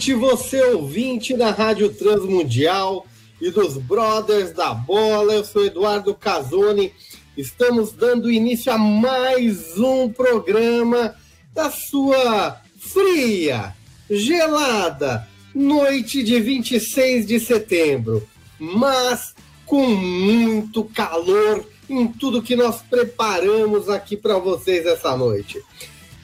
Noite, você ouvinte da Rádio Transmundial e dos Brothers da Bola. Eu sou Eduardo Casoni. Estamos dando início a mais um programa da sua fria, gelada noite de 26 de setembro, mas com muito calor em tudo que nós preparamos aqui para vocês essa noite.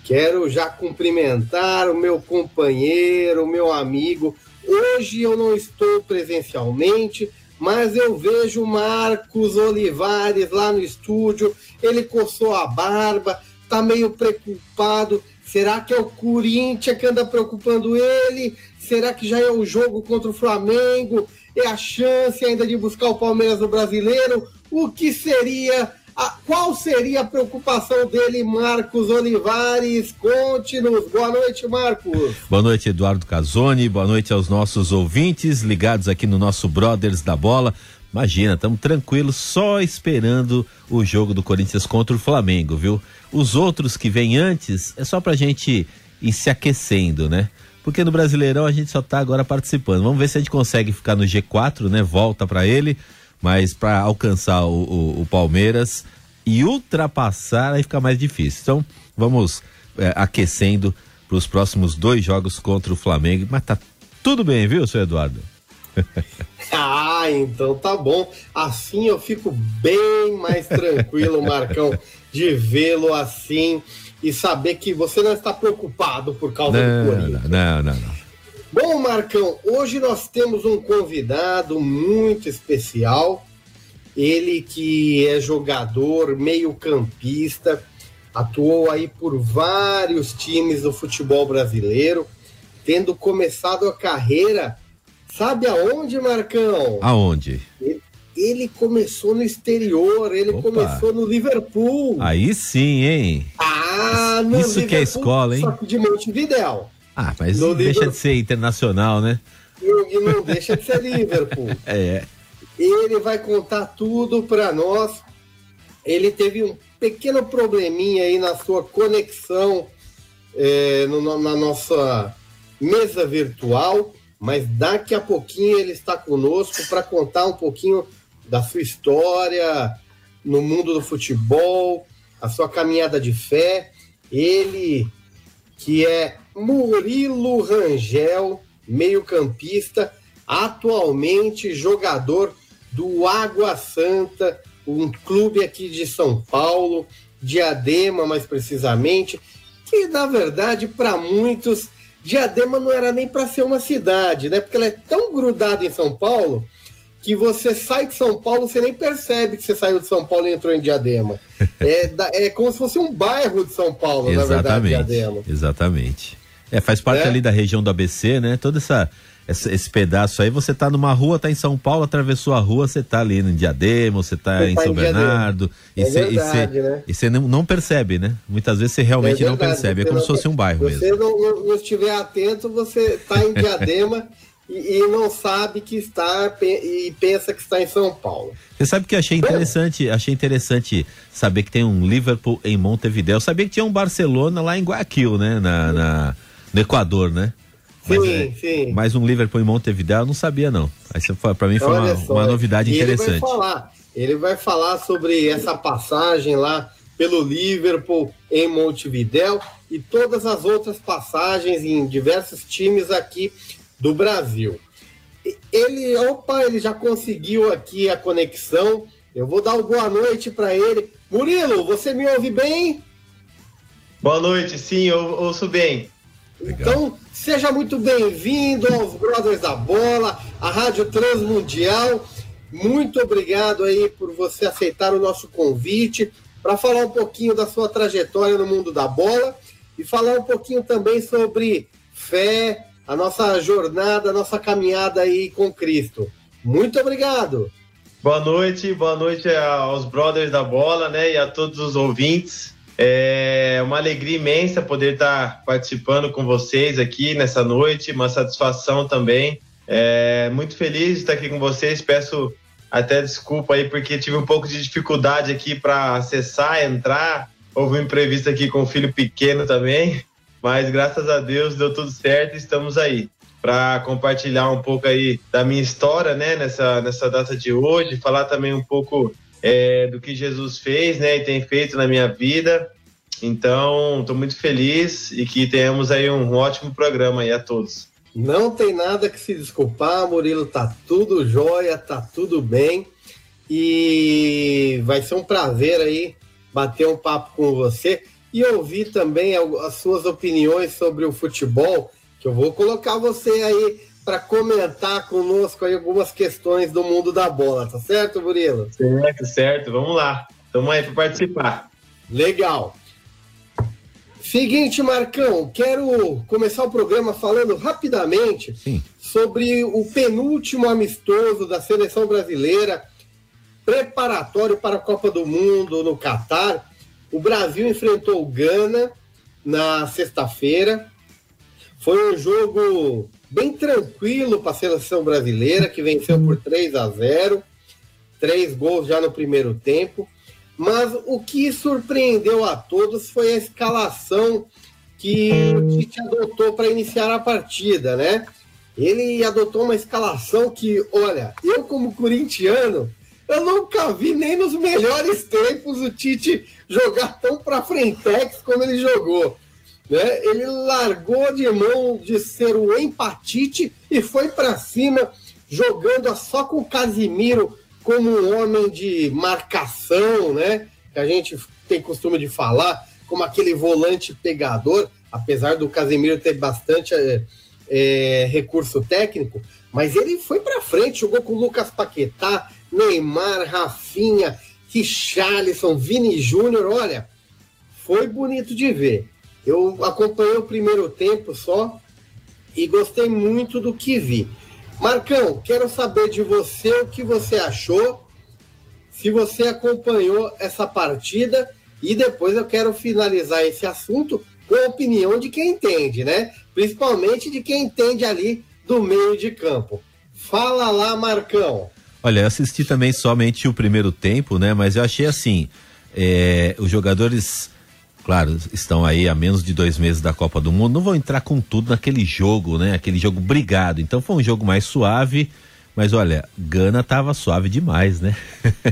Quero já cumprimentar o meu companheiro, o meu amigo. Hoje eu não estou presencialmente, mas eu vejo Marcos Olivares lá no estúdio. Ele coçou a barba, tá meio preocupado. Será que é o Corinthians que anda preocupando ele? Será que já é o jogo contra o Flamengo? É a chance ainda de buscar o Palmeiras no brasileiro? O que seria a, qual seria a preocupação dele, Marcos Olivares? Conte-nos. Boa noite, Marcos. Boa noite, Eduardo Casoni. Boa noite aos nossos ouvintes ligados aqui no nosso Brothers da Bola. Imagina, estamos tranquilos, só esperando o jogo do Corinthians contra o Flamengo, viu? Os outros que vêm antes é só pra gente ir se aquecendo, né? Porque no Brasileirão a gente só tá agora participando. Vamos ver se a gente consegue ficar no G4, né? Volta para ele mas para alcançar o, o, o, Palmeiras e ultrapassar aí fica mais difícil. Então vamos é, aquecendo para os próximos dois jogos contra o Flamengo. Mas tá tudo bem, viu, seu Eduardo? ah, então tá bom. Assim eu fico bem mais tranquilo, Marcão, de vê-lo assim e saber que você não está preocupado por causa não, do Corinthians. Não, não, não. Bom, Marcão, hoje nós temos um convidado muito especial. Ele que é jogador, meio-campista, atuou aí por vários times do futebol brasileiro, tendo começado a carreira, sabe aonde, Marcão? Aonde? Ele, ele começou no exterior, ele Opa. começou no Liverpool. Aí sim, hein? Ah, no Isso Liverpool, que é escola, hein? Só que de Montevidéu. Ah, mas não deixa de ser internacional, né? E não deixa de ser Liverpool. é. Ele vai contar tudo para nós. Ele teve um pequeno probleminha aí na sua conexão é, no, na nossa mesa virtual, mas daqui a pouquinho ele está conosco para contar um pouquinho da sua história no mundo do futebol, a sua caminhada de fé. Ele que é Murilo Rangel, meio-campista, atualmente jogador do Água Santa, um clube aqui de São Paulo, Diadema mais precisamente, que na verdade para muitos Diadema não era nem para ser uma cidade, né? Porque ela é tão grudada em São Paulo que você sai de São Paulo, você nem percebe que você saiu de São Paulo e entrou em Diadema. é, é como se fosse um bairro de São Paulo, exatamente, na verdade, Diadema. Exatamente. É, faz parte é. ali da região do ABC, né? Todo essa, essa, esse pedaço aí, você tá numa rua, tá em São Paulo, atravessou a rua, você tá ali em Diadema, você tá você em tá São em Bernardo. É e você né? não, não, percebe, né? Muitas vezes você realmente é não percebe, é como se fosse um bairro você mesmo. Se você não, não, estiver atento, você tá em Diadema e, e, não sabe que está e pensa que está em São Paulo. Você sabe que achei interessante, achei interessante saber que tem um Liverpool em Montevideo. Eu sabia que tinha um Barcelona lá em Guayaquil, né? Na, na no Equador, né? Mas, sim, é, sim. Mais um Liverpool em Montevideo, eu não sabia não. Para mim foi uma, uma, novidade interessante. Ele vai falar, ele vai falar sobre essa passagem lá pelo Liverpool em Montevideo e todas as outras passagens em diversos times aqui do Brasil. Ele, opa, ele já conseguiu aqui a conexão. Eu vou dar uma boa noite para ele. Murilo, você me ouve bem? Boa noite, sim, eu ouço bem. Legal. Então, seja muito bem-vindo aos Brothers da Bola, a Rádio Transmundial. Muito obrigado aí por você aceitar o nosso convite para falar um pouquinho da sua trajetória no mundo da bola e falar um pouquinho também sobre fé, a nossa jornada, a nossa caminhada aí com Cristo. Muito obrigado. Boa noite, boa noite aos brothers da bola, né, e a todos os ouvintes. É uma alegria imensa poder estar participando com vocês aqui nessa noite, uma satisfação também. É muito feliz de estar aqui com vocês. Peço até desculpa aí porque tive um pouco de dificuldade aqui para acessar, entrar. Houve um imprevisto aqui com o filho pequeno também, mas graças a Deus deu tudo certo e estamos aí para compartilhar um pouco aí da minha história, né, nessa, nessa data de hoje, falar também um pouco é, do que Jesus fez, né, e tem feito na minha vida. Então, estou muito feliz e que tenhamos aí um ótimo programa aí a todos. Não tem nada que se desculpar, Murilo, tá tudo jóia, tá tudo bem. E vai ser um prazer aí bater um papo com você e ouvir também as suas opiniões sobre o futebol, que eu vou colocar você aí para comentar conosco aí algumas questões do mundo da bola, tá certo, Murilo? Certo, certo. Vamos lá. Estamos aí para participar. Legal. Seguinte, Marcão, quero começar o programa falando rapidamente Sim. sobre o penúltimo amistoso da seleção brasileira, preparatório para a Copa do Mundo no Catar. O Brasil enfrentou o Gana na sexta-feira. Foi um jogo bem tranquilo para a seleção brasileira, que venceu por 3 a 0, três gols já no primeiro tempo. Mas o que surpreendeu a todos foi a escalação que o Tite adotou para iniciar a partida, né? Ele adotou uma escalação que, olha, eu como corintiano, eu nunca vi nem nos melhores tempos o Tite jogar tão para frentex como ele jogou. Né? Ele largou de mão de ser o empatite e foi para cima, jogando só com o Casimiro como um homem de marcação, né? Que a gente tem costume de falar, como aquele volante pegador, apesar do Casemiro ter bastante é, é, recurso técnico, mas ele foi para frente, jogou com Lucas Paquetá, Neymar, Rafinha, Richarlison, Vini Júnior, olha, foi bonito de ver. Eu acompanhei o primeiro tempo só e gostei muito do que vi. Marcão, quero saber de você o que você achou, se você acompanhou essa partida e depois eu quero finalizar esse assunto com a opinião de quem entende, né? Principalmente de quem entende ali do meio de campo. Fala lá, Marcão. Olha, eu assisti também somente o primeiro tempo, né? Mas eu achei assim, é, os jogadores claro, estão aí há menos de dois meses da Copa do Mundo, não vão entrar com tudo naquele jogo, né? Aquele jogo brigado. Então foi um jogo mais suave, mas olha, Gana tava suave demais, né?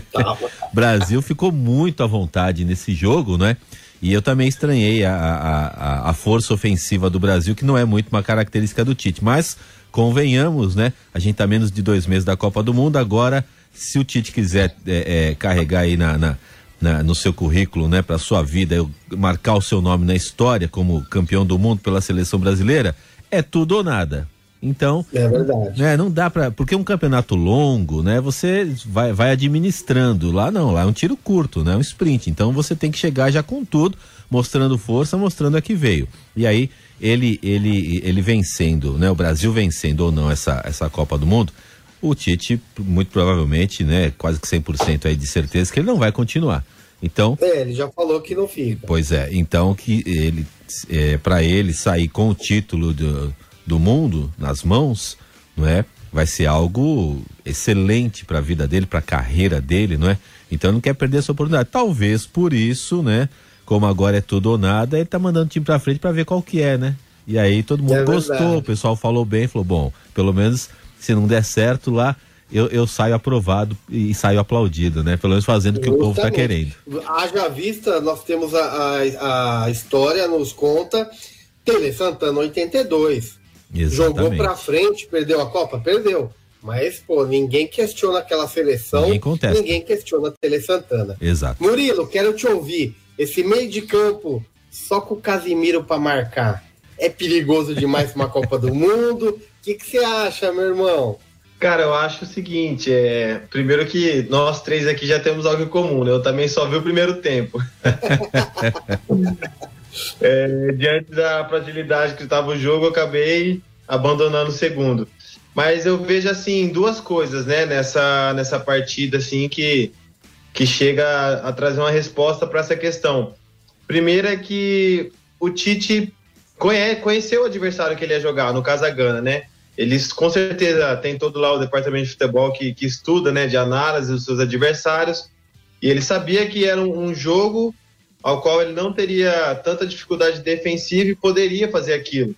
Brasil ficou muito à vontade nesse jogo, né? E eu também estranhei a, a, a, força ofensiva do Brasil, que não é muito uma característica do Tite. Mas, convenhamos, né? A gente tá menos de dois meses da Copa do Mundo. Agora, se o Tite quiser é, é, carregar aí na, na na, no seu currículo, né, para sua vida, marcar o seu nome na história como campeão do mundo pela seleção brasileira, é tudo ou nada. Então, é verdade. Né, não dá para, porque um campeonato longo, né, você vai, vai administrando. Lá não, lá é um tiro curto, né, um sprint. Então você tem que chegar já com tudo, mostrando força, mostrando a que veio. E aí ele ele ele vencendo, né, o Brasil vencendo ou não essa essa Copa do Mundo, o Tite muito provavelmente, né, quase que 100% aí de certeza que ele não vai continuar. Então. É, ele já falou que não fica. Pois é, então que ele, é, para ele sair com o título do, do mundo nas mãos, não é? Vai ser algo excelente para a vida dele, para a carreira dele, não é? Então não quer perder essa oportunidade. Talvez por isso, né? Como agora é tudo ou nada, ele tá mandando o time para frente para ver qual que é, né? E aí todo mundo é gostou, o pessoal falou bem, falou bom, pelo menos se não der certo lá, eu, eu saio aprovado e saio aplaudido, né? Pelo menos fazendo o que o povo está querendo. Haja vista, nós temos a, a, a história, nos conta, Tele Santana 82. Exatamente. Jogou para frente, perdeu a Copa? Perdeu. Mas, pô, ninguém questiona aquela seleção. Ninguém contesta. Ninguém questiona a Tele Santana. Exato. Murilo, quero te ouvir. Esse meio de campo, só com o Casimiro para marcar, é perigoso demais uma Copa do Mundo? O que você acha, meu irmão? Cara, eu acho o seguinte, é, primeiro que nós três aqui já temos algo em comum, né? Eu também só vi o primeiro tempo. é, diante da fragilidade que estava o jogo, eu acabei abandonando o segundo. Mas eu vejo assim duas coisas, né, nessa nessa partida assim que que chega a, a trazer uma resposta para essa questão. Primeiro é que o Tite conhece, conheceu o adversário que ele ia jogar, no caso a Gana, né? Eles com certeza tem todo lá o departamento de futebol que, que estuda, né, de análise dos seus adversários. E ele sabia que era um, um jogo ao qual ele não teria tanta dificuldade defensiva e poderia fazer aquilo.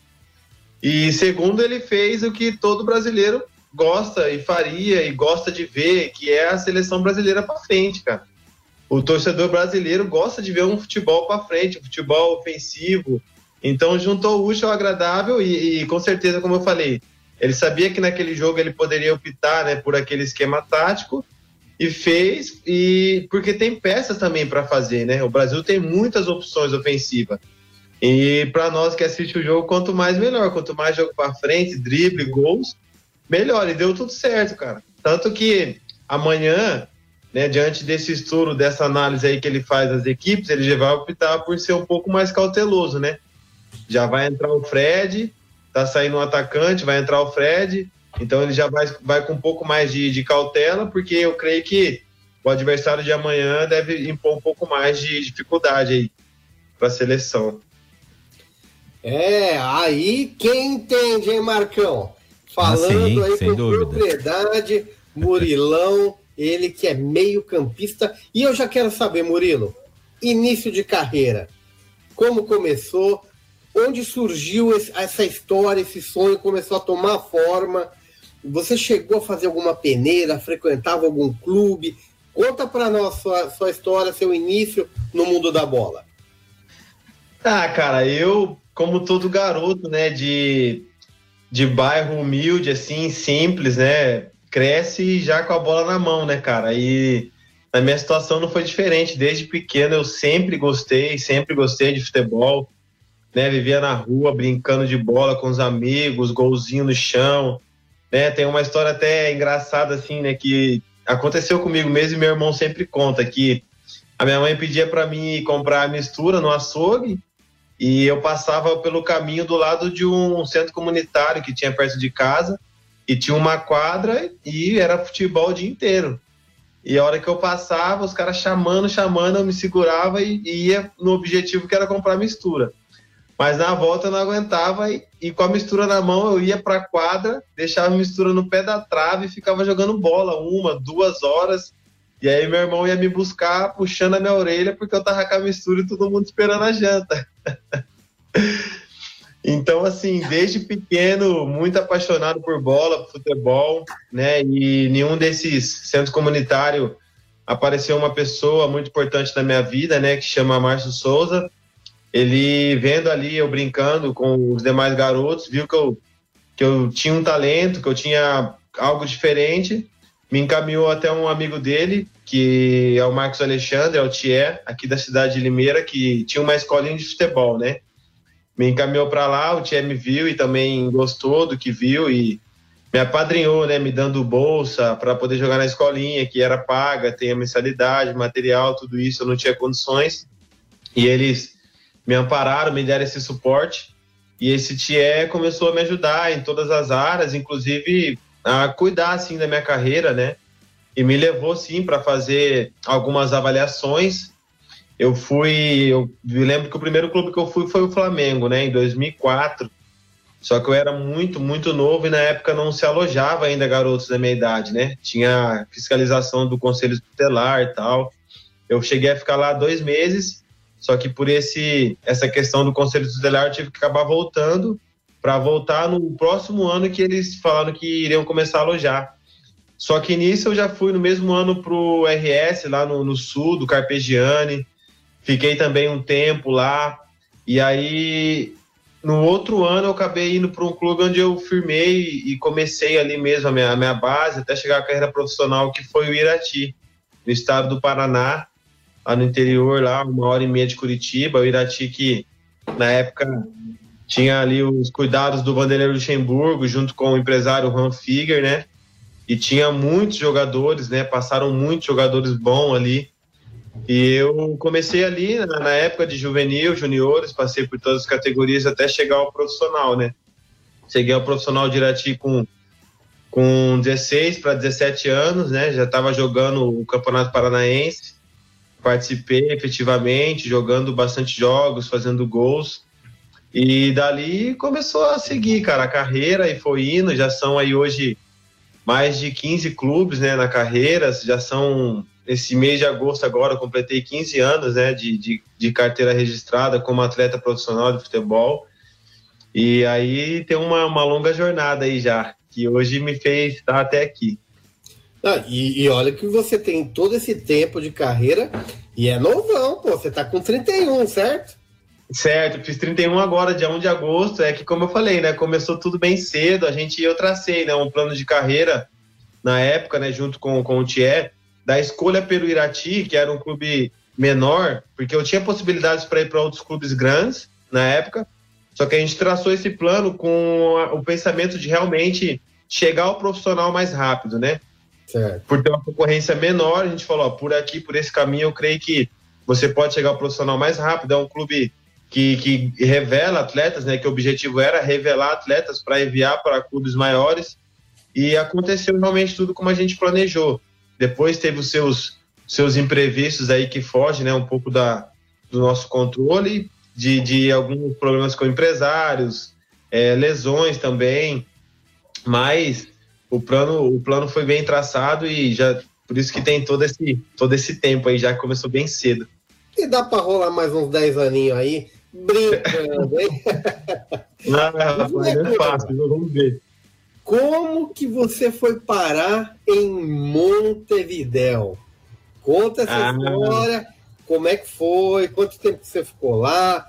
E segundo, ele fez o que todo brasileiro gosta e faria e gosta de ver, que é a seleção brasileira para frente, cara. O torcedor brasileiro gosta de ver um futebol para frente, um futebol ofensivo. Então juntou o útil ao agradável e, e, com certeza, como eu falei, ele sabia que naquele jogo ele poderia optar, né, por aquele esquema tático e fez e porque tem peças também para fazer, né? O Brasil tem muitas opções ofensivas. E para nós que assiste o jogo, quanto mais melhor, quanto mais jogo para frente, drible, gols, melhor. E deu tudo certo, cara. Tanto que amanhã, né, diante desse estudo, dessa análise aí que ele faz das equipes, ele já vai optar por ser um pouco mais cauteloso, né? Já vai entrar o Fred, tá saindo um atacante, vai entrar o Fred, então ele já vai, vai com um pouco mais de, de cautela, porque eu creio que o adversário de amanhã deve impor um pouco mais de dificuldade aí para a seleção. É, aí quem entende, hein, Marcão? Falando ah, sim, aí com dúvida. propriedade, Murilão, ele que é meio campista. E eu já quero saber, Murilo, início de carreira, como começou, onde surgiu essa história, esse sonho começou a tomar forma? Você chegou a fazer alguma peneira, frequentava algum clube? Conta para nós sua, sua história, seu início no mundo da bola. Ah, cara, eu, como todo garoto, né, de de bairro humilde, assim, simples, né? Cresce já com a bola na mão, né, cara? E na minha situação não foi diferente. Desde pequeno eu sempre gostei, sempre gostei de futebol, né? Vivia na rua brincando de bola com os amigos, golzinho no chão, né? Tem uma história até engraçada, assim, né? Que aconteceu comigo mesmo e meu irmão sempre conta que a minha mãe pedia para mim comprar mistura no açougue e eu passava pelo caminho do lado de um centro comunitário que tinha perto de casa e tinha uma quadra e era futebol o dia inteiro. E a hora que eu passava, os caras chamando, chamando, eu me segurava e ia no objetivo que era comprar mistura. Mas na volta eu não aguentava e, e com a mistura na mão eu ia para a quadra, deixava a mistura no pé da trave e ficava jogando bola uma, duas horas. E aí meu irmão ia me buscar puxando a minha orelha porque eu tava com a mistura e todo mundo esperando a janta. então, assim, desde pequeno, muito apaixonado por bola, por futebol, né? E nenhum desses centros comunitários apareceu uma pessoa muito importante na minha vida, né? Que chama Márcio Souza. Ele vendo ali eu brincando com os demais garotos, viu que eu, que eu tinha um talento, que eu tinha algo diferente me encaminhou até um amigo dele, que é o Marcos Alexandre, é o Thier, aqui da cidade de Limeira, que tinha uma escolinha de futebol, né? Me encaminhou para lá, o Thier me viu e também gostou do que viu e me apadrinhou, né? Me dando bolsa para poder jogar na escolinha, que era paga, tem a mensalidade, material, tudo isso, eu não tinha condições. E eles me ampararam, me deram esse suporte. E esse Thier começou a me ajudar em todas as áreas, inclusive a cuidar assim da minha carreira, né? E me levou sim para fazer algumas avaliações. Eu fui, eu lembro que o primeiro clube que eu fui foi o Flamengo, né, em 2004. Só que eu era muito, muito novo e na época não se alojava ainda garotos da minha idade, né? Tinha fiscalização do conselho tutelar e tal. Eu cheguei a ficar lá dois meses, só que por esse essa questão do conselho tutelar eu tive que acabar voltando para voltar no próximo ano que eles falaram que iriam começar a alojar. Só que nisso eu já fui no mesmo ano para o RS, lá no, no, sul, do Carpegiani. Fiquei também um tempo lá. E aí, no outro ano, eu acabei indo para um clube onde eu firmei e comecei ali mesmo a minha, a minha base, até chegar à carreira profissional, que foi o Irati, no estado do Paraná, lá no interior, lá, uma hora e meia de Curitiba. O Irati que, na época, tinha ali os cuidados do Vanderlei Luxemburgo, junto com o empresário Juan Figuer, né? e tinha muitos jogadores, né? Passaram muitos jogadores bons ali. E eu comecei ali na, na época de juvenil, juniores, passei por todas as categorias até chegar ao profissional, né? Cheguei ao profissional de Irati com, com 16 para 17 anos, né? Já estava jogando o Campeonato Paranaense, participei efetivamente, jogando bastante jogos, fazendo gols. E dali começou a seguir, cara, a carreira e foi indo. Já são aí hoje mais de 15 clubes, né, na carreira. Já são esse mês de agosto agora eu completei 15 anos né, de, de, de, carteira registrada como atleta profissional de futebol. E aí tem uma, uma longa jornada aí já, que hoje me fez estar até aqui. Ah, e, e, olha que você tem todo esse tempo de carreira e é novão, pô. Você tá com 31, certo? Certo, fiz 31 agora, dia 1 de agosto. É que, como eu falei, né? Começou tudo bem cedo. A gente, eu tracei, né? Um plano de carreira na época, né? Junto com, com o Thier da escolha pelo Irati, que era um clube menor, porque eu tinha possibilidades para ir para outros clubes grandes na época, só que a gente traçou esse plano com o pensamento de realmente chegar ao profissional mais rápido, né? Certo. Por ter uma concorrência menor, a gente falou, ó, por aqui, por esse caminho, eu creio que você pode chegar ao profissional mais rápido. É um clube que, que revela atletas, né? Que o objetivo era revelar atletas para enviar para clubes maiores. E aconteceu realmente tudo como a gente planejou. Depois teve os seus, seus imprevistos aí que fogem né, um pouco da, do nosso controle, de, de alguns problemas com empresários, é, lesões também, mas o plano, o plano foi bem traçado e já por isso que tem todo esse, todo esse tempo aí, já começou bem cedo. E dá para rolar mais uns 10 aninhos aí, brincando, hein? Não, rapaz, é fácil, vamos ver. Como que você foi parar em Montevidéu? Conta essa ah. história, como é que foi, quanto tempo você ficou lá,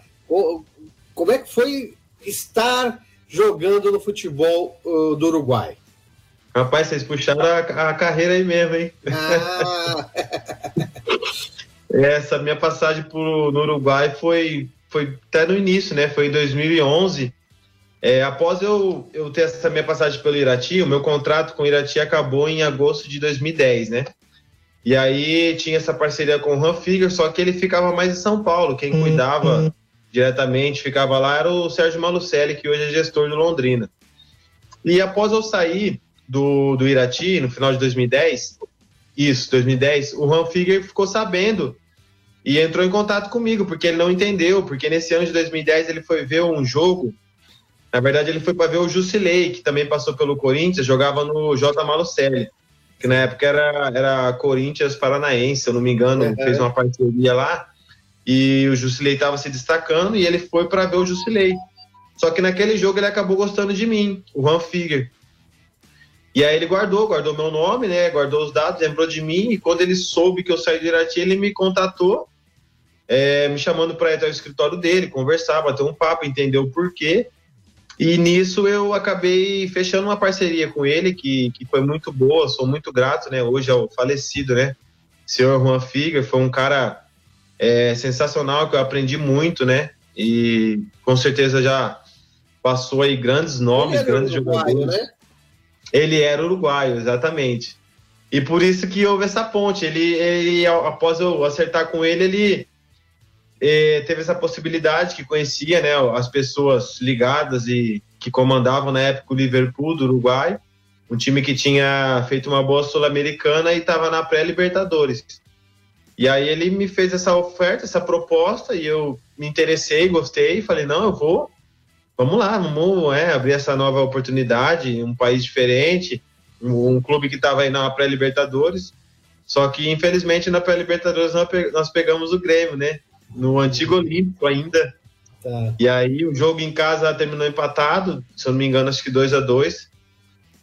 como é que foi estar jogando no futebol uh, do Uruguai? Rapaz, vocês puxaram a, a carreira aí mesmo, hein? Ah. Essa minha passagem pro, no Uruguai foi, foi até no início, né? Foi em 2011. É, após eu, eu ter essa minha passagem pelo Irati, o meu contrato com o Irati acabou em agosto de 2010, né? E aí tinha essa parceria com o Han Figure, só que ele ficava mais em São Paulo. Quem uhum. cuidava diretamente, ficava lá, era o Sérgio Malucelli, que hoje é gestor do Londrina. E após eu sair do, do Irati, no final de 2010, isso, 2010, o Han Figure ficou sabendo e entrou em contato comigo, porque ele não entendeu, porque nesse ano de 2010 ele foi ver um jogo na verdade, ele foi para ver o Jusilei, que também passou pelo Corinthians, jogava no J. Malucelli, que na época era, era Corinthians Paranaense, se eu não me engano, uhum. fez uma parceria lá. E o Jusilei estava se destacando e ele foi para ver o Jusilei. Só que naquele jogo ele acabou gostando de mim, o Van Figger. E aí ele guardou, guardou meu nome, né? Guardou os dados, lembrou de mim. E quando ele soube que eu saí de Irati, ele me contatou, é, me chamando para ir até o escritório dele, conversar, bater um papo, entender o porquê. E nisso eu acabei fechando uma parceria com ele, que, que foi muito boa, sou muito grato, né? Hoje é o falecido, né? Senhor Juan Figa, foi um cara é, sensacional, que eu aprendi muito, né? E com certeza já passou aí grandes nomes, grandes jogadores. Né? Ele era uruguaio, exatamente. E por isso que houve essa ponte. Ele, ele após eu acertar com ele, ele e teve essa possibilidade que conhecia né, as pessoas ligadas e que comandavam na época o Liverpool do Uruguai, um time que tinha feito uma boa sul-americana e estava na pré-libertadores. E aí ele me fez essa oferta, essa proposta e eu me interessei, gostei, falei não, eu vou, vamos lá, vamos é, abrir essa nova oportunidade, um país diferente, um, um clube que estava aí na pré-libertadores. Só que infelizmente na pré-libertadores nós pegamos o Grêmio, né? no antigo Olímpico ainda. Tá. E aí o jogo em casa terminou empatado, se eu não me engano, acho que 2 a 2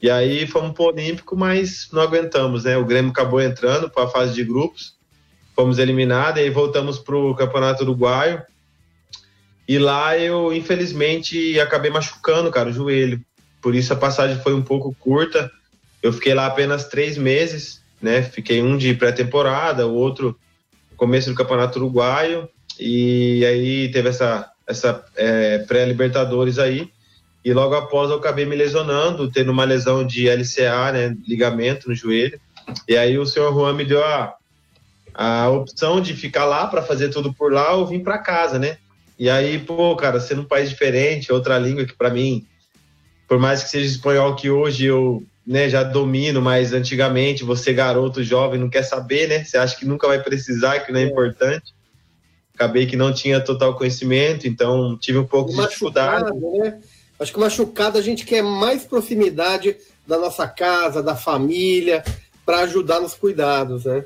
E aí fomos pro Olímpico, mas não aguentamos, né? O Grêmio acabou entrando para a fase de grupos, fomos eliminados, e aí voltamos pro Campeonato Uruguaio. E lá eu, infelizmente, acabei machucando, cara, o joelho. Por isso a passagem foi um pouco curta. Eu fiquei lá apenas três meses, né? Fiquei um de pré-temporada, o outro começo do Campeonato Uruguaio. E aí teve essa, essa é, pré-Libertadores aí. e logo após eu acabei me lesionando, tendo uma lesão de LCA, né, ligamento no joelho. E aí o senhor Juan me deu a, a opção de ficar lá para fazer tudo por lá ou vir para casa, né? E aí, pô, cara, sendo um país diferente, outra língua que para mim, por mais que seja espanhol que hoje eu né, já domino, mas antigamente você, garoto, jovem, não quer saber, né? Você acha que nunca vai precisar, que não é, é. importante. Acabei que não tinha total conhecimento, então tive um pouco de dificuldade. Né? Acho que machucado a gente quer mais proximidade da nossa casa, da família, para ajudar nos cuidados, né?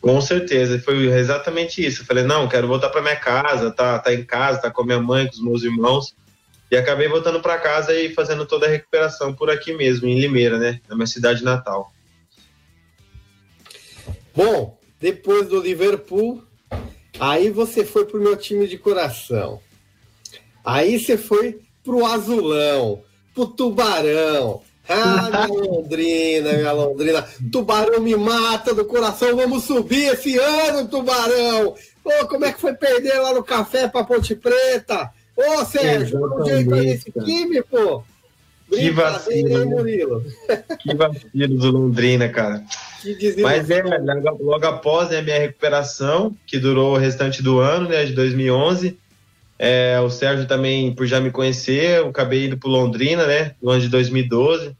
Com certeza, foi exatamente isso. Eu falei, não, quero voltar para minha casa, tá, tá em casa, tá com a minha mãe, com os meus irmãos. E acabei voltando para casa e fazendo toda a recuperação por aqui mesmo, em Limeira, né? Na minha cidade natal. Bom, depois do Liverpool, aí você foi pro meu time de coração. Aí você foi pro Azulão, pro Tubarão. Ah, minha Londrina, minha Londrina. Tubarão me mata do coração. Vamos subir esse ano, Tubarão. Pô, como é que foi perder lá no café pra Ponte Preta? Ô, Sérgio, dá um jeito aí nesse time, pô. Que vacilo, hein, Murilo? Que vacilo do Londrina, cara. Mas é, logo após né, a minha recuperação, que durou o restante do ano, né, de 2011, é, o Sérgio também, por já me conhecer, eu acabei indo para Londrina, né, no ano de 2012.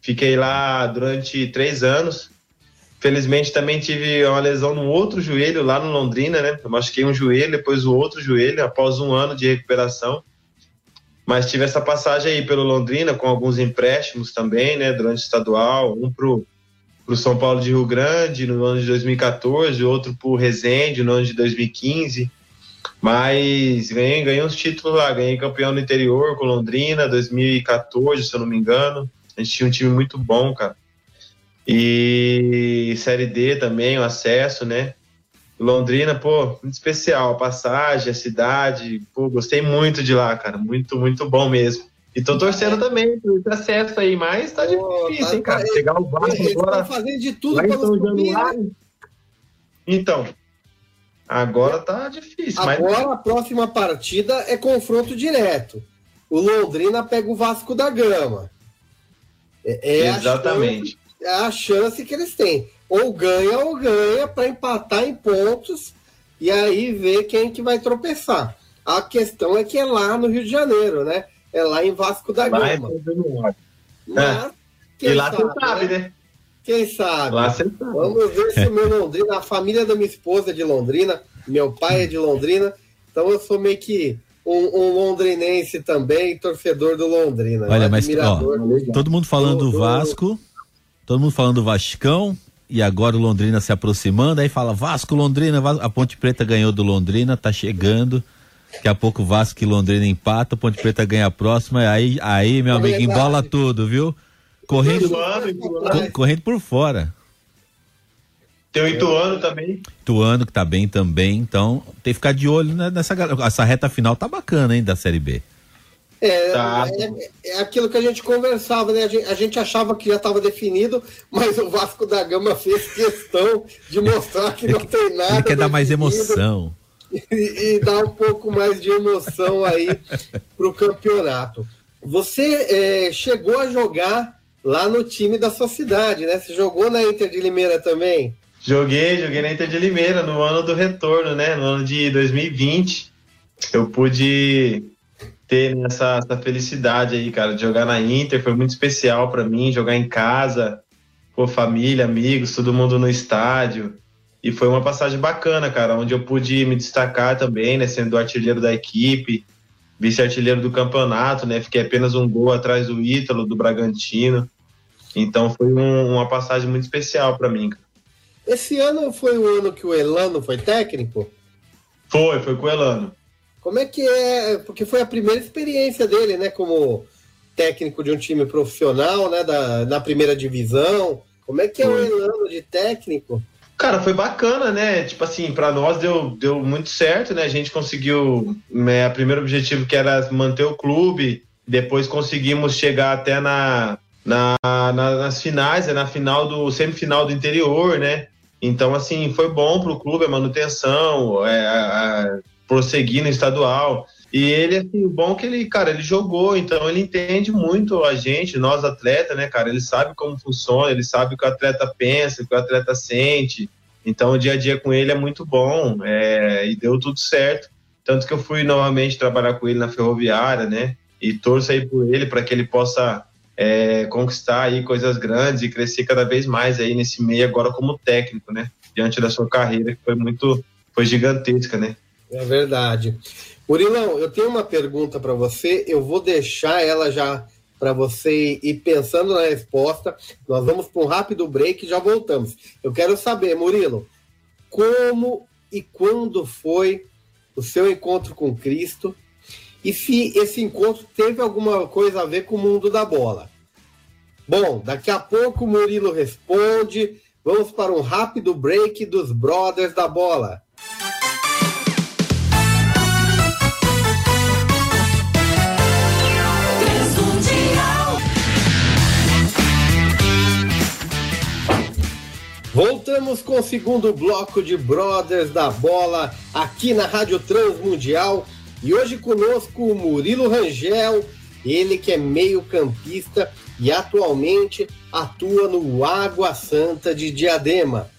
Fiquei lá durante três anos. Felizmente também tive uma lesão no outro joelho lá no Londrina, né? Eu machuquei um joelho, depois o outro joelho, após um ano de recuperação. Mas tive essa passagem aí pelo Londrina, com alguns empréstimos também, né? Durante o estadual, um pro, pro São Paulo de Rio Grande no ano de 2014, outro pro Resende no ano de 2015. Mas ganhei, ganhei uns títulos lá, ganhei campeão no interior com Londrina, 2014, se eu não me engano. A gente tinha um time muito bom, cara. E Série D também, o acesso, né? Londrina, pô, muito especial. A passagem, a cidade, pô, gostei muito de lá, cara. Muito, muito bom mesmo. E tô torcendo também por esse acesso aí, mas tá pô, difícil, tá, hein, cara? Chegar o Vasco agora. fazendo de tudo para subir, né? Então, agora tá difícil. Agora mas... a próxima partida é confronto direto. O Londrina pega o Vasco da Gama. É, é Exatamente é a chance que eles têm. Ou ganha ou ganha para empatar em pontos e aí ver quem que vai tropeçar. A questão é que é lá no Rio de Janeiro, né? É lá em Vasco da Gama. É Mas, é. E lá você sabe, né? Quem sabe? Lá você sabe. Vamos ver se o meu Londrina, a família da minha esposa é de Londrina, meu pai é de Londrina, então eu sou meio que um, um, londrinense também, torcedor do Londrina. Olha, mas ó, todo mundo falando do Vasco, todo mundo falando do Vascão, e agora o Londrina se aproximando, aí fala Vasco, Londrina, a Ponte Preta ganhou do Londrina, tá chegando. Daqui a pouco o Vasco e Londrina empata, a Ponte Preta ganha a próxima, aí, aí meu amigo, embola tudo, viu? Correndo, co correndo por fora. Tem o Ituano também. Ituano que tá bem também, então tem que ficar de olho nessa essa reta final tá bacana, hein, da Série B. É, tá. é, é, aquilo que a gente conversava, né? A gente, a gente achava que já estava definido, mas o Vasco da Gama fez questão de mostrar que não tem nada. Ele quer dar mais emoção. E, e, dar um pouco mais de emoção aí para o campeonato. Você é, chegou a jogar lá no time da sua cidade, né? Você jogou na Inter de Limeira também? Joguei, joguei na Inter de Limeira no ano do retorno, né? No ano de 2020. Eu pude ter essa, essa felicidade aí, cara, de jogar na Inter, foi muito especial para mim, jogar em casa, com família, amigos, todo mundo no estádio. E foi uma passagem bacana, cara, onde eu pude me destacar também, né, sendo artilheiro da equipe, vice-artilheiro do campeonato, né, fiquei apenas um gol atrás do Ítalo, do Bragantino. Então foi um, uma passagem muito especial para mim. Esse ano foi o ano que o Elano foi técnico? Foi, foi com o Elano. Como é que é? Porque foi a primeira experiência dele, né? Como técnico de um time profissional, né? Da, na primeira divisão. Como é que é o Elano de técnico? Cara, foi bacana, né? Tipo assim, para nós deu, deu muito certo, né? A gente conseguiu né, o primeiro objetivo que era manter o clube, depois conseguimos chegar até na, na, na nas finais, né? na final do semifinal do interior, né? Então, assim, foi bom para o clube a manutenção, é, a, prosseguir no estadual. E ele, assim, bom é que ele, cara, ele jogou, então ele entende muito a gente, nós atletas, né, cara? Ele sabe como funciona, ele sabe o que o atleta pensa, o que o atleta sente. Então o dia a dia com ele é muito bom é, e deu tudo certo. Tanto que eu fui novamente trabalhar com ele na ferroviária, né? E torço aí por ele para que ele possa é, conquistar aí coisas grandes e crescer cada vez mais aí nesse meio agora como técnico, né? Diante da sua carreira que foi muito, foi gigantesca, né? É verdade. Murilão, eu tenho uma pergunta para você, eu vou deixar ela já para você ir pensando na resposta. Nós vamos para um rápido break e já voltamos. Eu quero saber, Murilo, como e quando foi o seu encontro com Cristo e se esse encontro teve alguma coisa a ver com o mundo da bola. Bom, daqui a pouco o Murilo responde. Vamos para um rápido break dos Brothers da Bola. Voltamos com o segundo bloco de Brothers da Bola aqui na Rádio Transmundial e hoje conosco o Murilo Rangel, ele que é meio-campista e atualmente atua no Água Santa de Diadema.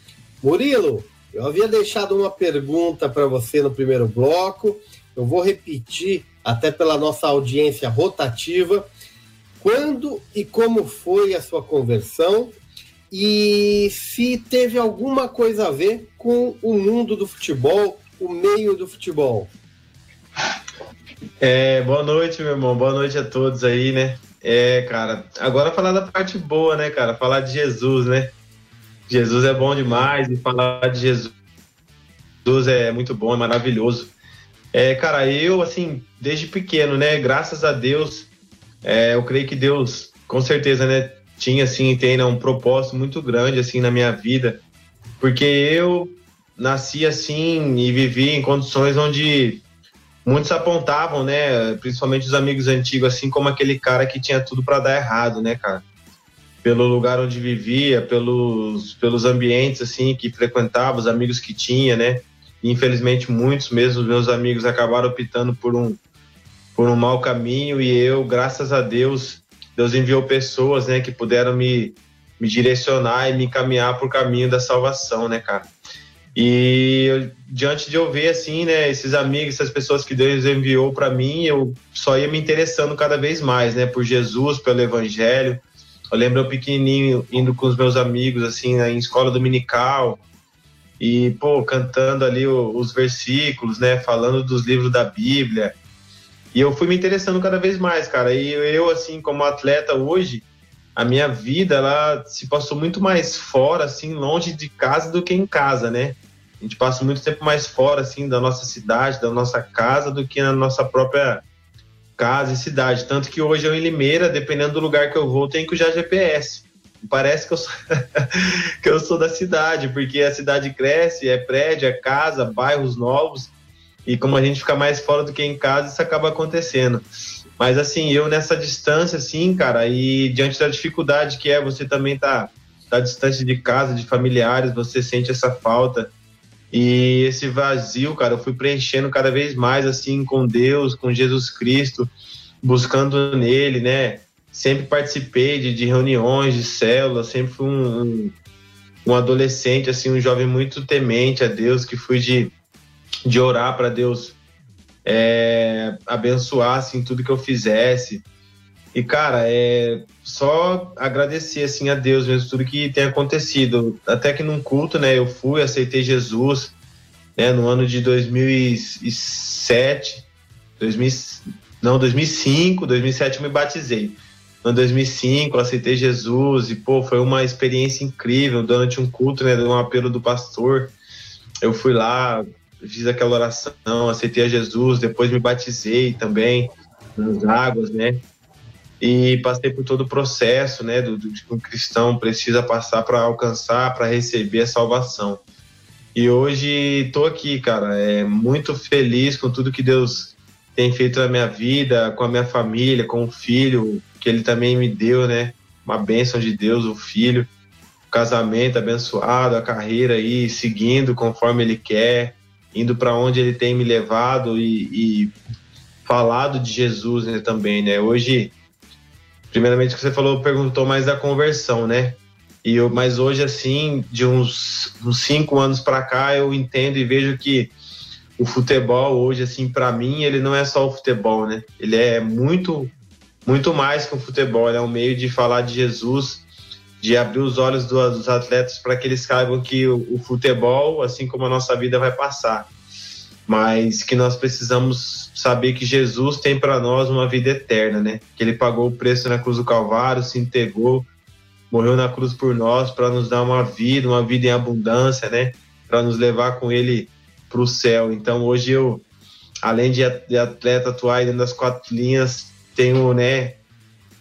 Murilo, eu havia deixado uma pergunta para você no primeiro bloco, eu vou repetir até pela nossa audiência rotativa. Quando e como foi a sua conversão e se teve alguma coisa a ver com o mundo do futebol, o meio do futebol. É, boa noite, meu irmão. Boa noite a todos aí, né? É, cara, agora falar da parte boa, né, cara? Falar de Jesus, né? Jesus é bom demais e falar de Jesus é muito bom, é maravilhoso. É, cara, eu, assim, desde pequeno, né, graças a Deus, é, eu creio que Deus, com certeza, né, tinha assim tem né, um propósito muito grande assim na minha vida porque eu nasci assim e vivi em condições onde muitos apontavam né principalmente os amigos antigos assim como aquele cara que tinha tudo para dar errado né cara pelo lugar onde vivia pelos pelos ambientes assim que frequentava os amigos que tinha né e, infelizmente muitos mesmo meus amigos acabaram optando por um por um mau caminho e eu graças a Deus Deus enviou pessoas, né, que puderam me, me direcionar e me encaminhar para o caminho da salvação, né, cara? E eu, diante de eu ver, assim, né, esses amigos, essas pessoas que Deus enviou para mim, eu só ia me interessando cada vez mais, né, por Jesus, pelo Evangelho. Eu lembro eu pequenininho indo com os meus amigos, assim, em escola dominical, e, pô, cantando ali os versículos, né, falando dos livros da Bíblia, e eu fui me interessando cada vez mais, cara. E eu, assim, como atleta hoje, a minha vida, ela se passou muito mais fora, assim, longe de casa do que em casa, né? A gente passa muito tempo mais fora, assim, da nossa cidade, da nossa casa, do que na nossa própria casa e cidade. Tanto que hoje eu em Limeira, dependendo do lugar que eu vou, tenho que usar GPS. Parece que eu, sou que eu sou da cidade, porque a cidade cresce, é prédio, é casa, bairros novos. E como a gente fica mais fora do que em casa, isso acaba acontecendo. Mas assim, eu nessa distância, assim, cara, e diante da dificuldade que é você também tá, tá distante de casa, de familiares, você sente essa falta. E esse vazio, cara, eu fui preenchendo cada vez mais, assim, com Deus, com Jesus Cristo, buscando nele, né? Sempre participei de, de reuniões, de células, sempre fui um, um, um adolescente, assim, um jovem muito temente a Deus, que fui de de orar para Deus é, abençoar assim tudo que eu fizesse. E cara, é só agradecer assim a Deus mesmo tudo que tem acontecido. Até que num culto, né, eu fui, aceitei Jesus, né, no ano de 2007, 2000, não, 2005, 2007 eu me batizei. No 2005 eu aceitei Jesus e pô, foi uma experiência incrível durante um culto, né, um apelo do pastor. Eu fui lá, fiz aquela oração, aceitei a Jesus, depois me batizei também nas águas, né? E passei por todo o processo, né, do, do que um cristão precisa passar para alcançar, para receber a salvação. E hoje estou aqui, cara, é muito feliz com tudo que Deus tem feito na minha vida, com a minha família, com o filho que Ele também me deu, né? Uma bênção de Deus, o filho, o casamento abençoado, a carreira aí seguindo conforme Ele quer indo para onde ele tem me levado e, e, falado de Jesus né, também, né? Hoje, primeiramente que você falou, perguntou mais da conversão, né? E eu, mas hoje, assim, de uns, uns cinco anos para cá, eu entendo e vejo que o futebol hoje, assim, para mim, ele não é só o futebol, né? Ele é muito, muito mais que o futebol. Ele é um meio de falar de Jesus, de abrir os olhos dos atletas para que eles saibam que o, o futebol, assim como a nossa vida, vai passar. Mas que nós precisamos saber que Jesus tem para nós uma vida eterna, né? Que ele pagou o preço na cruz do Calvário, se entregou, morreu na cruz por nós para nos dar uma vida, uma vida em abundância, né? Para nos levar com ele para o céu. Então hoje eu, além de atleta atuar dentro das quatro linhas, tenho, né,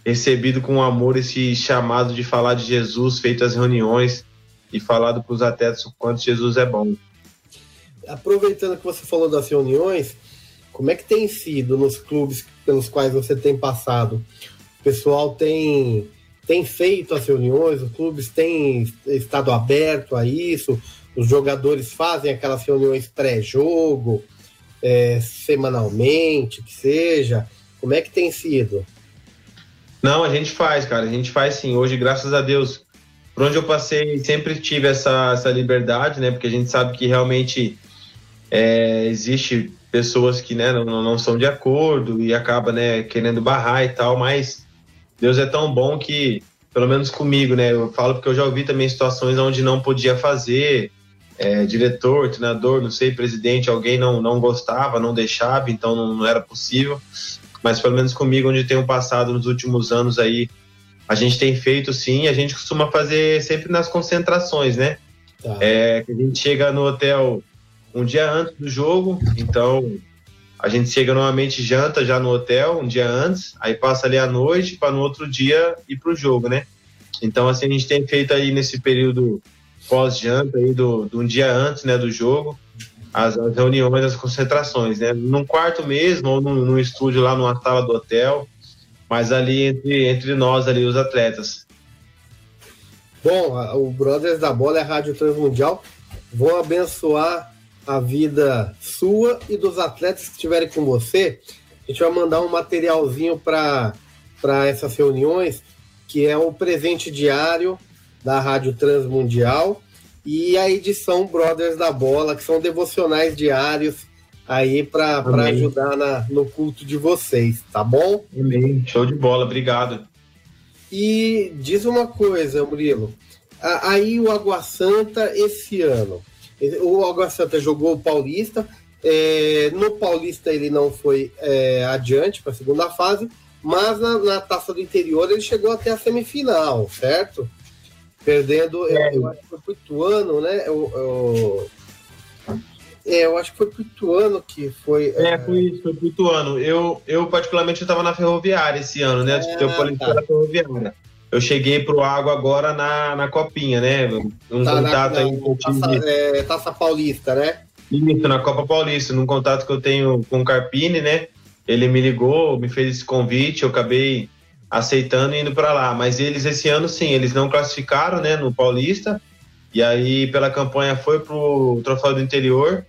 recebido com amor esse chamado de falar de Jesus, feito as reuniões e falado para os atletas o quanto Jesus é bom. Aproveitando que você falou das reuniões, como é que tem sido nos clubes pelos quais você tem passado? O pessoal tem tem feito as reuniões, os clubes têm estado aberto a isso, os jogadores fazem aquelas reuniões pré-jogo, é, semanalmente, que seja. Como é que tem sido? Não, a gente faz, cara. A gente faz sim. Hoje, graças a Deus, por onde eu passei, sempre tive essa, essa liberdade, né? Porque a gente sabe que realmente é, existe pessoas que né, não, não são de acordo e acaba né, querendo barrar e tal, mas Deus é tão bom que, pelo menos comigo, né? Eu falo porque eu já ouvi também situações onde não podia fazer, é, diretor, treinador, não sei, presidente, alguém não, não gostava, não deixava, então não, não era possível mas pelo menos comigo, onde tenho passado nos últimos anos aí, a gente tem feito sim, a gente costuma fazer sempre nas concentrações, né? Tá. É, a gente chega no hotel um dia antes do jogo, então a gente chega normalmente janta já no hotel um dia antes, aí passa ali a noite para no outro dia ir para o jogo, né? Então assim a gente tem feito aí nesse período pós-janta aí do, do um dia antes, né, do jogo, as, as, reuniões, as concentrações, né? Num quarto mesmo, ou num, num, estúdio lá numa sala do hotel, mas ali entre, entre nós, ali, os atletas. Bom, o Brothers da Bola é a Rádio Transmundial. Vão abençoar a vida sua e dos atletas que estiverem com você. A gente vai mandar um materialzinho para essas reuniões, que é o presente diário da Rádio Transmundial e a edição Brothers da Bola, que são devocionais diários aí para ajudar na, no culto de vocês, tá bom? Amém. Show de bola, obrigado. E diz uma coisa, Murilo. Aí o Água Santa esse ano. O Água Santa jogou o Paulista. É, no Paulista ele não foi é, adiante para a segunda fase, mas na, na, Taça do Interior ele chegou até a semifinal, certo? Perdendo, é. eu, eu, acho que foi pro Ituano, né? Eu, eu, é, eu acho que foi pro Ituano que foi. É, é... foi isso, foi pro Ituano. Eu, eu particularmente, estava na Ferroviária esse ano, né? É, eu falei tá. Ferroviária. Eu cheguei pro Água agora na, na Copinha, né? Um tá contato na, aí. Na, taça, é, taça Paulista, né? Isso, na Copa Paulista, num contato que eu tenho com o Carpini, né? Ele me ligou, me fez esse convite, eu acabei aceitando e indo para lá. Mas eles esse ano sim, eles não classificaram, né, no Paulista. E aí pela campanha foi pro Troféu do Interior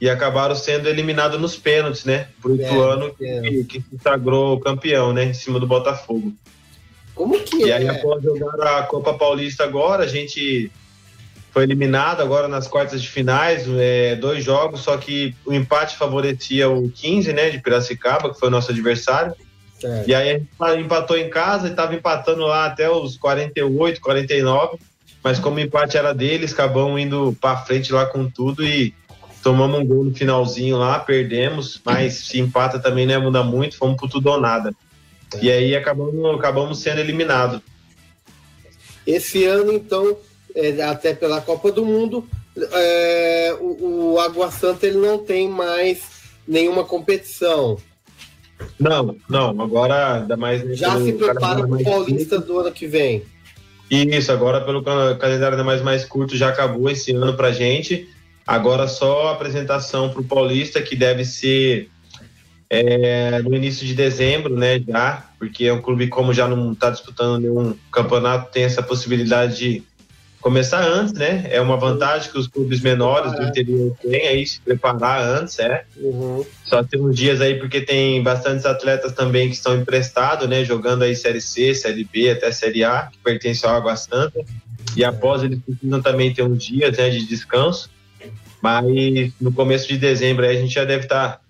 e acabaram sendo eliminados nos pênaltis, né? Pro Ituano é, que, que se sagrou campeão, né, em cima do Botafogo. Como que e é? aí após jogar a Copa Paulista agora, a gente foi eliminado agora nas quartas de finais, é, dois jogos, só que o empate favorecia o 15, né, de Piracicaba, que foi o nosso adversário. E aí a gente empatou em casa e estava empatando lá até os 48, 49. Mas como o empate era deles, acabamos indo para frente lá com tudo e tomamos um gol no finalzinho lá, perdemos. Mas se empata também não ia mudar muito, fomos por tudo ou nada. É. E aí acabamos, acabamos sendo eliminados. Esse ano, então, é, até pela Copa do Mundo, é, o, o Água Santa ele não tem mais nenhuma competição. Não, não, agora ainda mais. Já se prepara para o Paulista do ano que vem. Isso, agora pelo calendário ainda mais, mais curto já acabou esse ano pra gente. Agora só a apresentação para o Paulista, que deve ser é, no início de dezembro, né? Já, porque é um clube, como já não está disputando nenhum campeonato, tem essa possibilidade de começar antes, né? É uma vantagem que os clubes menores do interior têm aí, se preparar antes, é. Uhum. Só tem uns dias aí, porque tem bastantes atletas também que estão emprestados, né? Jogando aí Série C, Série B, até Série A, que pertence ao Água Santa. E após eles precisam também ter uns dias né, de descanso. Mas no começo de dezembro aí, a gente já deve estar tá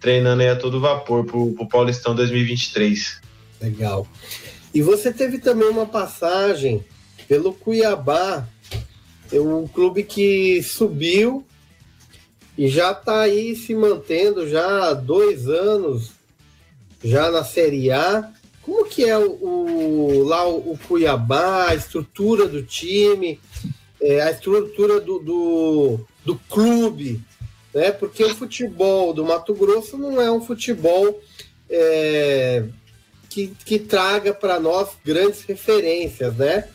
treinando aí a todo vapor para o Paulistão 2023. Legal. E você teve também uma passagem pelo Cuiabá, é um clube que subiu e já está aí se mantendo já há dois anos já na Série A. Como que é o, o lá o, o, Cuiabá, a estrutura do time, é, a estrutura do, do, do clube, né? Porque o futebol do Mato Grosso não é um futebol é, que, que traga para nós grandes referências, né?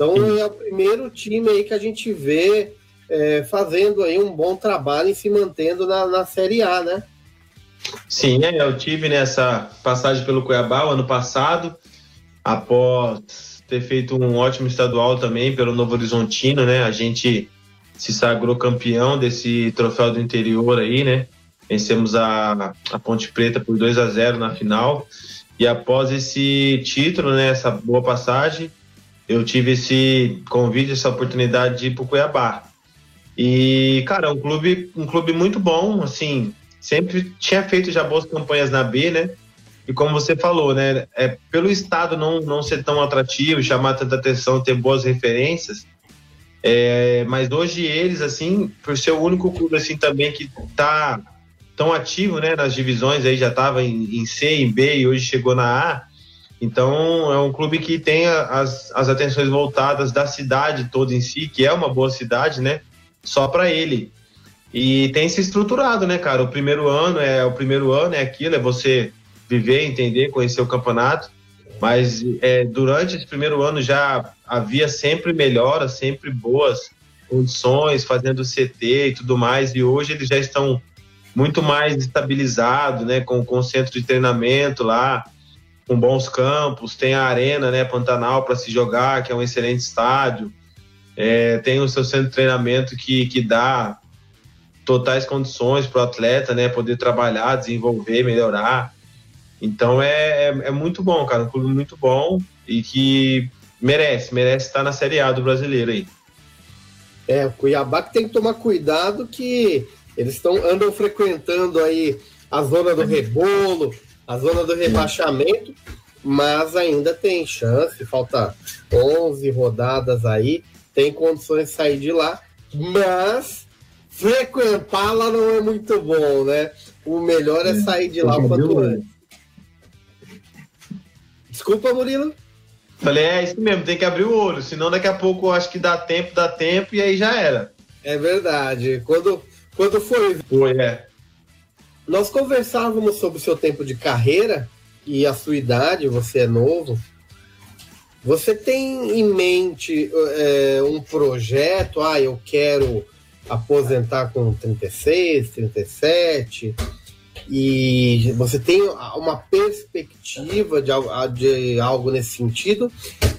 Então é o primeiro time aí que a gente vê é, fazendo aí um bom trabalho e se mantendo na, na Série A, né? Sim, é, eu tive nessa passagem pelo Cuiabá o ano passado, após ter feito um ótimo estadual também pelo Novo Horizontino, né? A gente se sagrou campeão desse troféu do interior aí, né? Vencemos a, a Ponte Preta por 2 a 0 na final. E após esse título, né, essa boa passagem, eu tive esse convite, essa oportunidade de ir para o Cuiabá. E, cara, é um clube, um clube muito bom, assim, sempre tinha feito já boas campanhas na B, né? E como você falou, né, é, pelo estado não, não ser tão atrativo, chamar tanta atenção, ter boas referências, é, mas hoje eles, assim, por ser o único clube, assim, também que tá tão ativo, né, nas divisões, aí já estava em, em, C, em B e hoje chegou na A. Então é um clube que tem as, as atenções voltadas da cidade toda em si, que é uma boa cidade, né, só para ele. E tem se estruturado, né, cara? O primeiro ano é o primeiro ano é aquilo, é você viver, entender, conhecer o campeonato. Mas é, durante esse primeiro ano já havia sempre melhoras, sempre boas condições, fazendo CT e tudo mais. E hoje eles já estão muito mais estabilizado, né, com, com o centro de treinamento lá, com bons campos, tem a arena, né, Pantanal para se jogar, que é um excelente estádio, é, tem o seu centro de treinamento que, que dá totais condições para o atleta, né, poder trabalhar, desenvolver, melhorar. Então é, é, é, muito bom, cara, um clube muito bom e que merece, merece estar na Série A do brasileiro aí. É, o Cuiabá que tem que tomar cuidado que eles estão andam frequentando aí a zona do rebolo, a zona do rebaixamento, mas ainda tem chance, falta 11 rodadas aí, tem condições de sair de lá, mas frequentar lá não é muito bom, né? O melhor é sair de lá o quanto antes. Desculpa, Murilo. Falei, é isso mesmo, tem que abrir o olho, senão daqui a pouco eu acho que dá tempo, dá tempo e aí já era. É verdade. Quando quando foi? Foi, é. Nós conversávamos sobre o seu tempo de carreira e a sua idade, você é novo. Você tem em mente é, um projeto? Ah, eu quero aposentar com 36, 37, e você tem uma perspectiva de, de algo nesse sentido?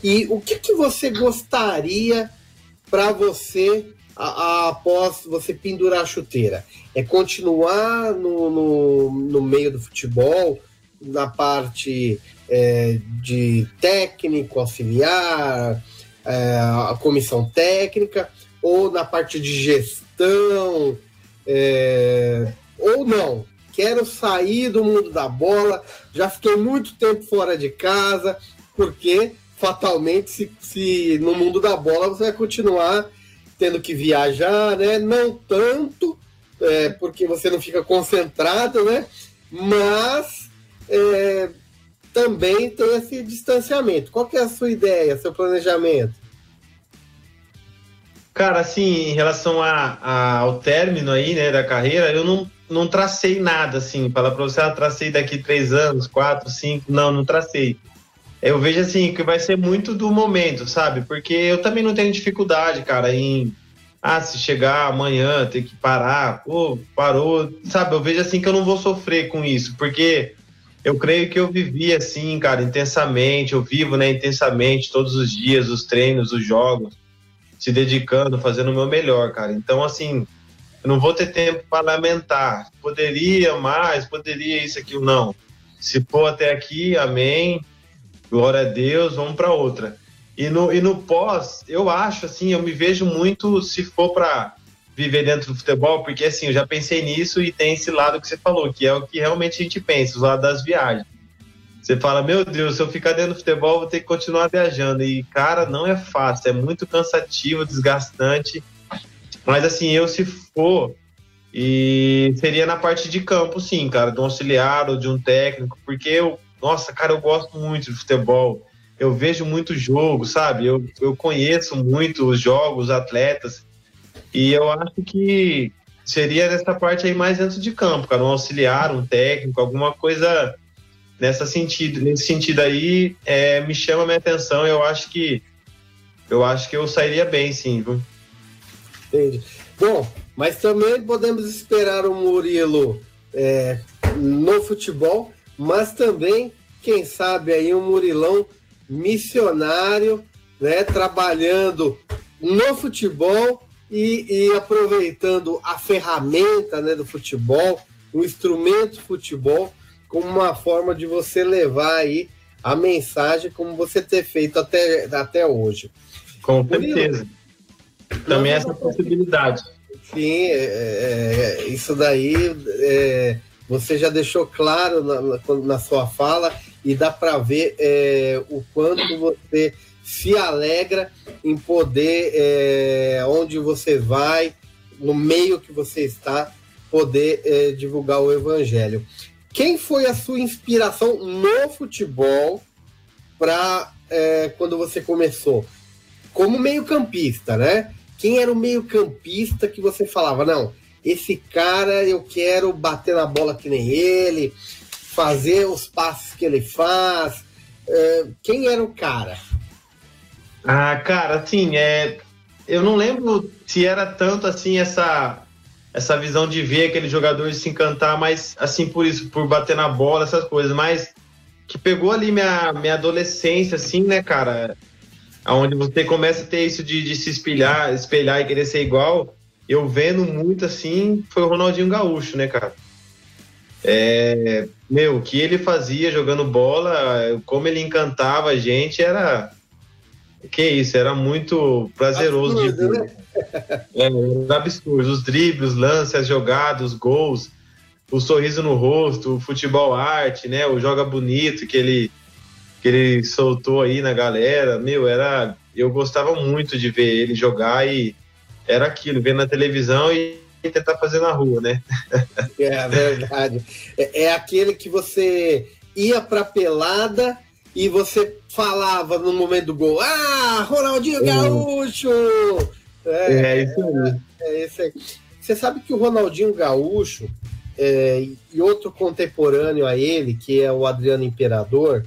E o que, que você gostaria para você a, a, após você pendurar a chuteira? É continuar no, no, no meio do futebol, na parte é, de técnico, auxiliar, é, a comissão técnica, ou na parte de gestão, é, ou não? Quero sair do mundo da bola, já fiquei muito tempo fora de casa, porque fatalmente, se, se no mundo da bola você vai continuar tendo que viajar, né? Não tanto, é, porque você não fica concentrado, né? Mas é, também tem esse distanciamento. Qual que é a sua ideia, seu planejamento? Cara, assim, em relação a, a, ao término aí, né, da carreira, eu não, não tracei nada, assim, falar para você, ah, tracei daqui três anos, quatro, cinco, não, não tracei eu vejo assim que vai ser muito do momento, sabe? Porque eu também não tenho dificuldade, cara, em ah, se chegar amanhã ter que parar, pô, parou, sabe? Eu vejo assim que eu não vou sofrer com isso, porque eu creio que eu vivi assim, cara, intensamente, eu vivo, né, intensamente todos os dias, os treinos, os jogos. se dedicando, fazendo o meu melhor, cara. Então, assim, eu não vou ter tempo para lamentar. Poderia mais, poderia isso, aqui, não. Se for até aqui, amém. Glória a Deus, vamos para outra. E no, e no pós, eu acho, assim, eu me vejo muito se for para viver dentro do futebol, porque assim, eu já pensei nisso e tem esse lado que você falou, que é o que realmente a gente pensa, o lado das viagens. Você fala, meu Deus, se eu ficar dentro do futebol, vou ter que continuar viajando. E, cara, não é fácil, é muito cansativo, desgastante. Mas, assim, eu se for, e seria na parte de campo, sim, cara, de um auxiliar ou de um técnico, porque eu, nossa, cara, eu gosto muito de futebol. Eu vejo muito jogo, sabe? Eu, eu conheço muito os jogos, os atletas. E eu acho que seria nessa parte aí mais dentro de campo, cara, um auxiliar, um técnico, alguma coisa nessa sentido, nesse sentido aí, é, me chama a minha atenção. Eu acho que eu acho que eu sairia bem, sim. Viu? Entendi. Bom, mas também podemos esperar o Murilo é, no futebol, mas também, quem sabe aí um Murilão missionário, né, trabalhando no futebol e, e aproveitando a ferramenta né, do futebol, o instrumento futebol, como uma forma de você levar aí a mensagem como você ter feito até, até hoje. Com certeza. Também essa possibilidade. Sim, é, é, é, isso daí é, você já deixou claro na, na, na, sua fala e dá para ver é, o quanto você se alegra em poder, é, onde você vai, no meio que você está, poder é, divulgar o evangelho. Quem foi a sua inspiração no futebol para é, quando você começou? Como meio-campista, né? Quem era o meio-campista que você falava, não, esse cara eu quero bater na bola que nem ele, fazer os passos que ele faz. É, quem era o cara? Ah, cara, assim, é, eu não lembro se era tanto assim essa essa visão de ver aquele jogador se encantar, mas assim por isso, por bater na bola, essas coisas, mas que pegou ali minha, minha adolescência, assim, né, cara? Onde você começa a ter isso de, de se espelhar, espelhar e querer ser igual. Eu vendo muito assim, foi o Ronaldinho Gaúcho, né, cara? É, meu, o que ele fazia jogando bola, como ele encantava a gente, era que isso, era muito prazeroso absurdo, de ver. Né? É, era absurdo. Os dribles, lances, as jogadas, os gols, o sorriso no rosto, o futebol arte, né? O joga bonito que ele, que ele soltou aí na galera. Meu, era. Eu gostava muito de ver ele jogar e era aquilo, ver na televisão e tentar fazer na rua, né? É verdade. É, é aquele que você ia pra pelada e você falava no momento do gol, ah, Ronaldinho Gaúcho! É, é isso aí. É, é aí. Você sabe que o Ronaldinho Gaúcho é, e outro contemporâneo a ele, que é o Adriano Imperador,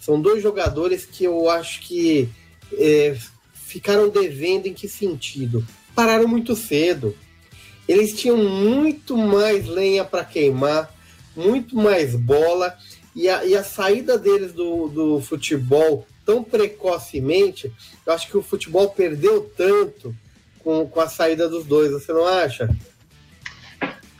são dois jogadores que eu acho que é, ficaram devendo em que sentido? Pararam muito cedo. Eles tinham muito mais lenha para queimar, muito mais bola e a, e a saída deles do, do futebol tão precocemente, eu acho que o futebol perdeu tanto com, com a saída dos dois, você não acha?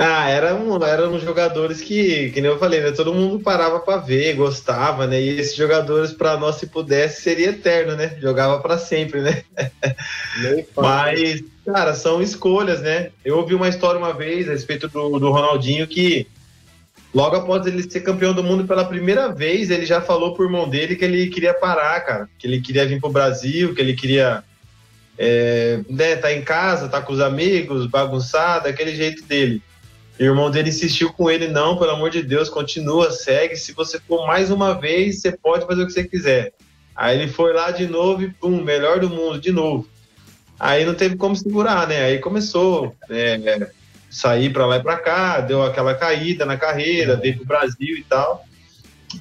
Ah, eram, eram jogadores que, que nem eu falei, né? Todo mundo parava para ver, gostava, né? E esses jogadores, para nós, se pudesse, seria eterno, né? Jogava para sempre, né? Mas, cara, são escolhas, né? Eu ouvi uma história uma vez a respeito do, do Ronaldinho que Logo após ele ser campeão do mundo pela primeira vez, ele já falou pro irmão dele que ele queria parar, cara. Que ele queria vir pro Brasil, que ele queria é, né, tá em casa, tá com os amigos, bagunçado, aquele jeito dele. E o irmão dele insistiu com ele, não, pelo amor de Deus, continua, segue. Se você for mais uma vez, você pode fazer o que você quiser. Aí ele foi lá de novo e pum, melhor do mundo, de novo. Aí não teve como segurar, né? Aí começou. É, sair para lá e para cá, deu aquela caída na carreira, veio para o Brasil e tal.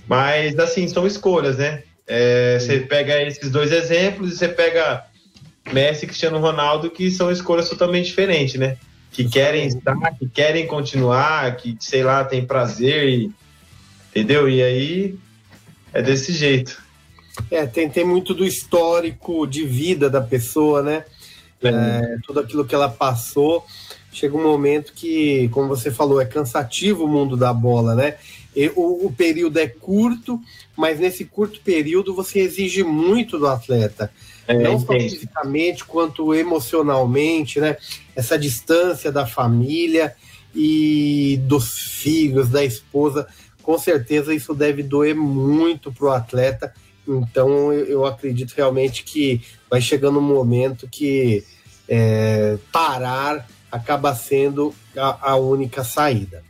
Mas, assim, são escolhas, né? É, você pega esses dois exemplos e você pega Messi e Cristiano Ronaldo, que são escolhas totalmente diferentes, né? Que querem estar, que querem continuar, que, sei lá, tem prazer, e, entendeu? E aí é desse jeito. É, tem, tem muito do histórico de vida da pessoa, né? é. É, tudo aquilo que ela passou. Chega um momento que, como você falou, é cansativo o mundo da bola, né? O, o período é curto, mas nesse curto período você exige muito do atleta. É, não só fisicamente quanto emocionalmente, né? Essa distância da família e dos filhos, da esposa, com certeza isso deve doer muito para o atleta. Então eu, eu, acredito realmente que vai chegando um momento que é, parar acaba sendo a, a única saída.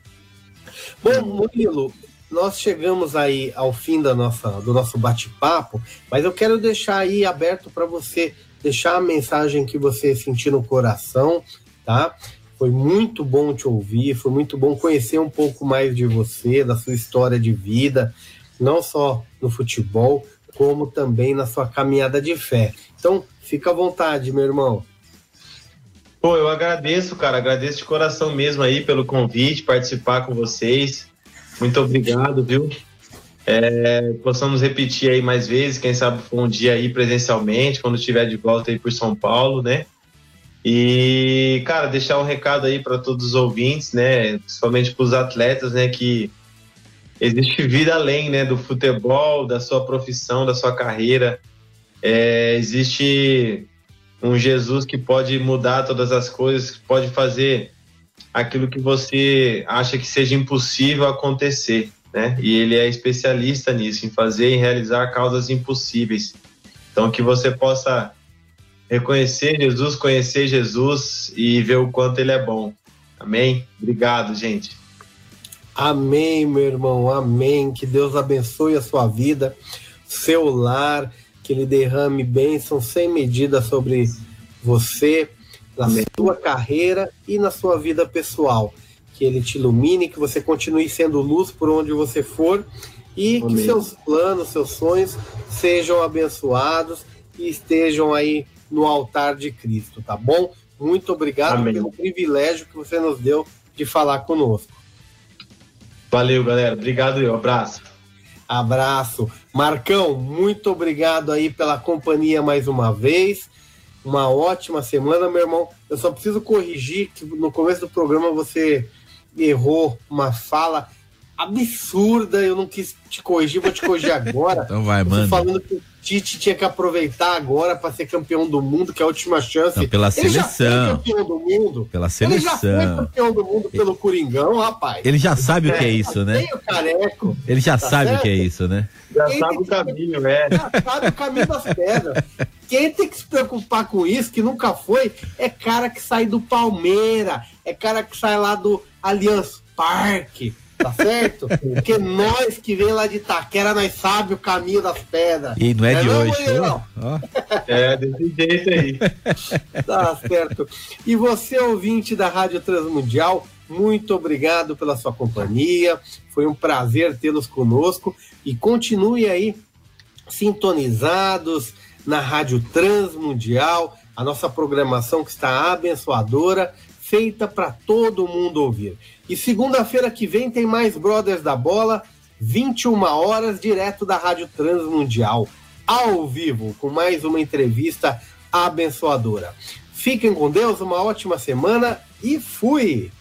Bom, Murilo, nós chegamos aí ao fim da nossa, do nosso bate-papo, mas eu quero deixar aí aberto para você deixar a mensagem que você sentir no coração, tá? Foi muito bom te ouvir, foi muito bom conhecer um pouco mais de você, da sua história de vida, não só no futebol, como também na sua caminhada de fé. Então, fica à vontade, meu irmão. Pô, eu agradeço, cara, agradeço de coração mesmo aí pelo convite, participar com vocês. Muito obrigado, viu? É, possamos repetir aí mais vezes, quem sabe for um dia aí presencialmente, quando estiver de volta aí por São Paulo, né? E, cara, deixar um recado aí para todos os ouvintes, né? Principalmente para os atletas, né? Que existe vida além, né? Do futebol, da sua profissão, da sua carreira. É, existe um Jesus que pode mudar todas as coisas, que pode fazer aquilo que você acha que seja impossível acontecer, né? E ele é especialista nisso, em fazer e realizar causas impossíveis. Então que você possa reconhecer Jesus, conhecer Jesus e ver o quanto ele é bom. Amém? Obrigado, gente. Amém, meu irmão. Amém. Que Deus abençoe a sua vida, seu lar, que ele derrame bênção sem medida sobre você, na Amém. sua carreira e na sua vida pessoal. Que ele te ilumine, que você continue sendo luz por onde você for e Amém. que seus planos, seus sonhos sejam abençoados e estejam aí no altar de Cristo, tá bom? Muito obrigado Amém. pelo privilégio que você nos deu de falar conosco. Valeu, galera. Obrigado eu. Abraço. Abraço. Marcão, muito obrigado aí pela companhia mais uma vez. Uma ótima semana, meu irmão. Eu só preciso corrigir que no começo do programa você errou uma fala absurda. Eu não quis te corrigir, vou te corrigir agora. então vai, mano. Falando que o Tite tinha que aproveitar agora para ser campeão do mundo, que é a última chance. Não, pela ele seleção. Já foi campeão do mundo. Pela seleção. Ele já foi campeão do mundo pelo Coringão, rapaz. Ele já sabe é, o que é isso, né? O careco, ele já tá sabe certo? o que é isso, né? Já Quem sabe o caminho, é. Já sabe o caminho das pedras. Quem tem que se preocupar com isso, que nunca foi, é cara que sai do Palmeira, é cara que sai lá do Allianz Parque, tá certo? Porque nós que vem lá de Itaquera, nós sabe o caminho das pedras. E não é, é de não, hoje. Não? É, desse jeito aí. Tá certo. E você, ouvinte da Rádio Transmundial, muito obrigado pela sua companhia. Foi um prazer tê-los conosco. E continue aí sintonizados na Rádio Transmundial, a nossa programação que está abençoadora feita para todo mundo ouvir. E segunda-feira que vem tem mais Brothers da Bola, 21 horas, direto da Rádio Transmundial, ao vivo, com mais uma entrevista abençoadora. Fiquem com Deus, uma ótima semana e fui!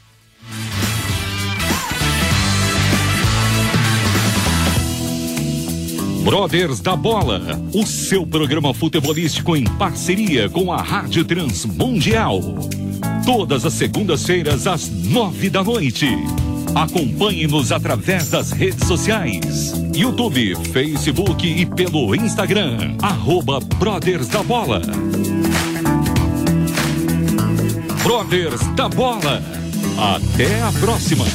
Brothers da Bola, o seu programa futebolístico em parceria com a Rádio Transmundial. Todas as segundas-feiras, às nove da noite. Acompanhe-nos através das redes sociais: YouTube, Facebook e pelo Instagram. Arroba Brothers da Bola. Brothers da Bola. Até a próxima.